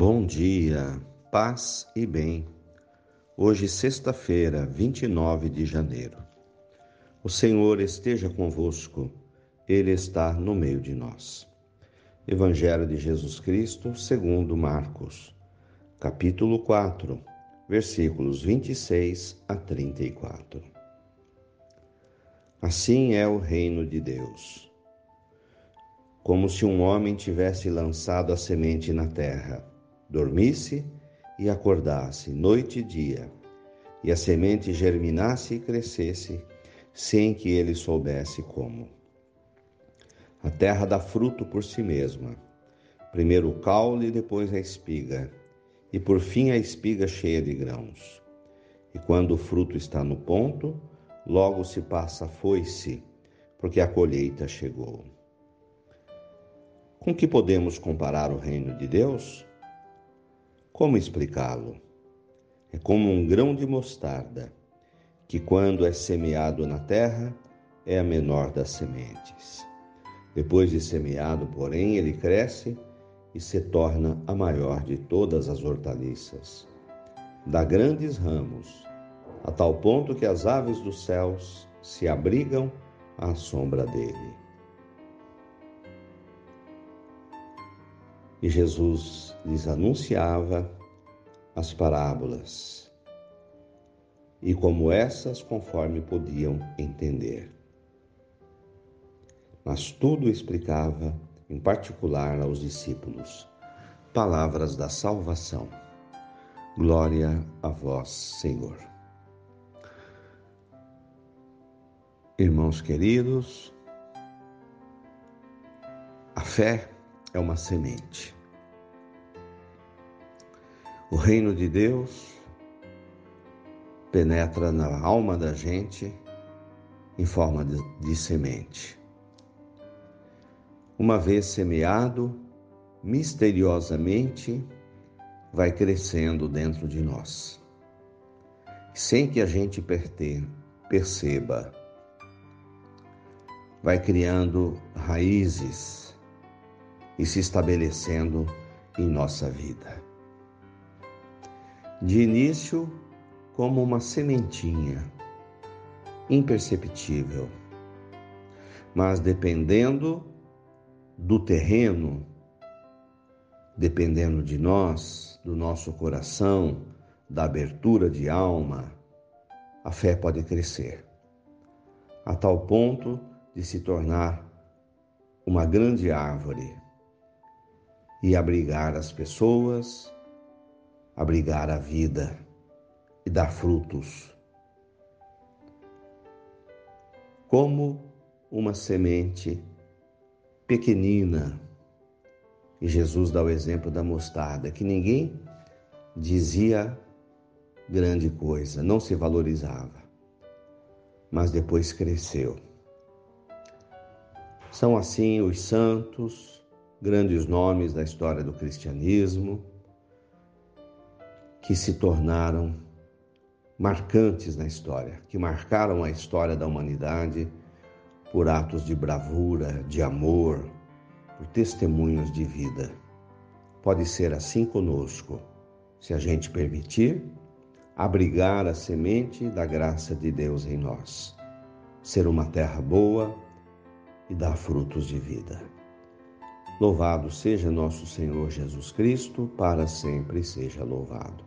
Bom dia, paz e bem. Hoje, sexta-feira, 29 de janeiro. O Senhor esteja convosco, Ele está no meio de nós. Evangelho de Jesus Cristo, segundo Marcos, capítulo 4, versículos 26 a 34. Assim é o reino de Deus como se um homem tivesse lançado a semente na terra, dormisse e acordasse noite e dia, e a semente germinasse e crescesse, sem que ele soubesse como. A terra dá fruto por si mesma, primeiro o caule depois a espiga, e por fim a espiga cheia de grãos. E quando o fruto está no ponto, logo se passa a foice, porque a colheita chegou. Com que podemos comparar o reino de Deus? Como explicá-lo? É como um grão de mostarda, que quando é semeado na terra, é a menor das sementes. Depois de semeado, porém, ele cresce e se torna a maior de todas as hortaliças. Dá grandes ramos, a tal ponto que as aves dos céus se abrigam à sombra dele. E Jesus lhes anunciava as parábolas, e como essas, conforme podiam entender. Mas tudo explicava, em particular aos discípulos, palavras da salvação. Glória a vós, Senhor. Irmãos queridos, a fé é uma semente. O reino de Deus penetra na alma da gente em forma de, de semente. Uma vez semeado, misteriosamente vai crescendo dentro de nós, sem que a gente perceba. Vai criando raízes e se estabelecendo em nossa vida. De início, como uma sementinha, imperceptível, mas dependendo do terreno, dependendo de nós, do nosso coração, da abertura de alma, a fé pode crescer, a tal ponto de se tornar uma grande árvore e abrigar as pessoas, abrigar a vida e dar frutos. Como uma semente pequenina. E Jesus dá o exemplo da mostarda, que ninguém dizia grande coisa, não se valorizava, mas depois cresceu. São assim os santos, grandes nomes da história do cristianismo que se tornaram marcantes na história, que marcaram a história da humanidade por atos de bravura, de amor, por testemunhos de vida. Pode ser assim conosco, se a gente permitir abrigar a semente da graça de Deus em nós, ser uma terra boa e dar frutos de vida. Louvado seja nosso Senhor Jesus Cristo, para sempre seja louvado.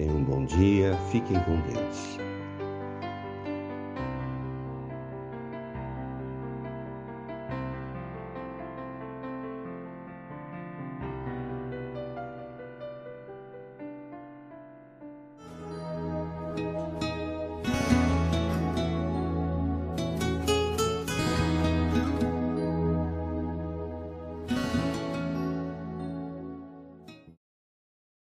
tenham um bom dia, fiquem com Deus.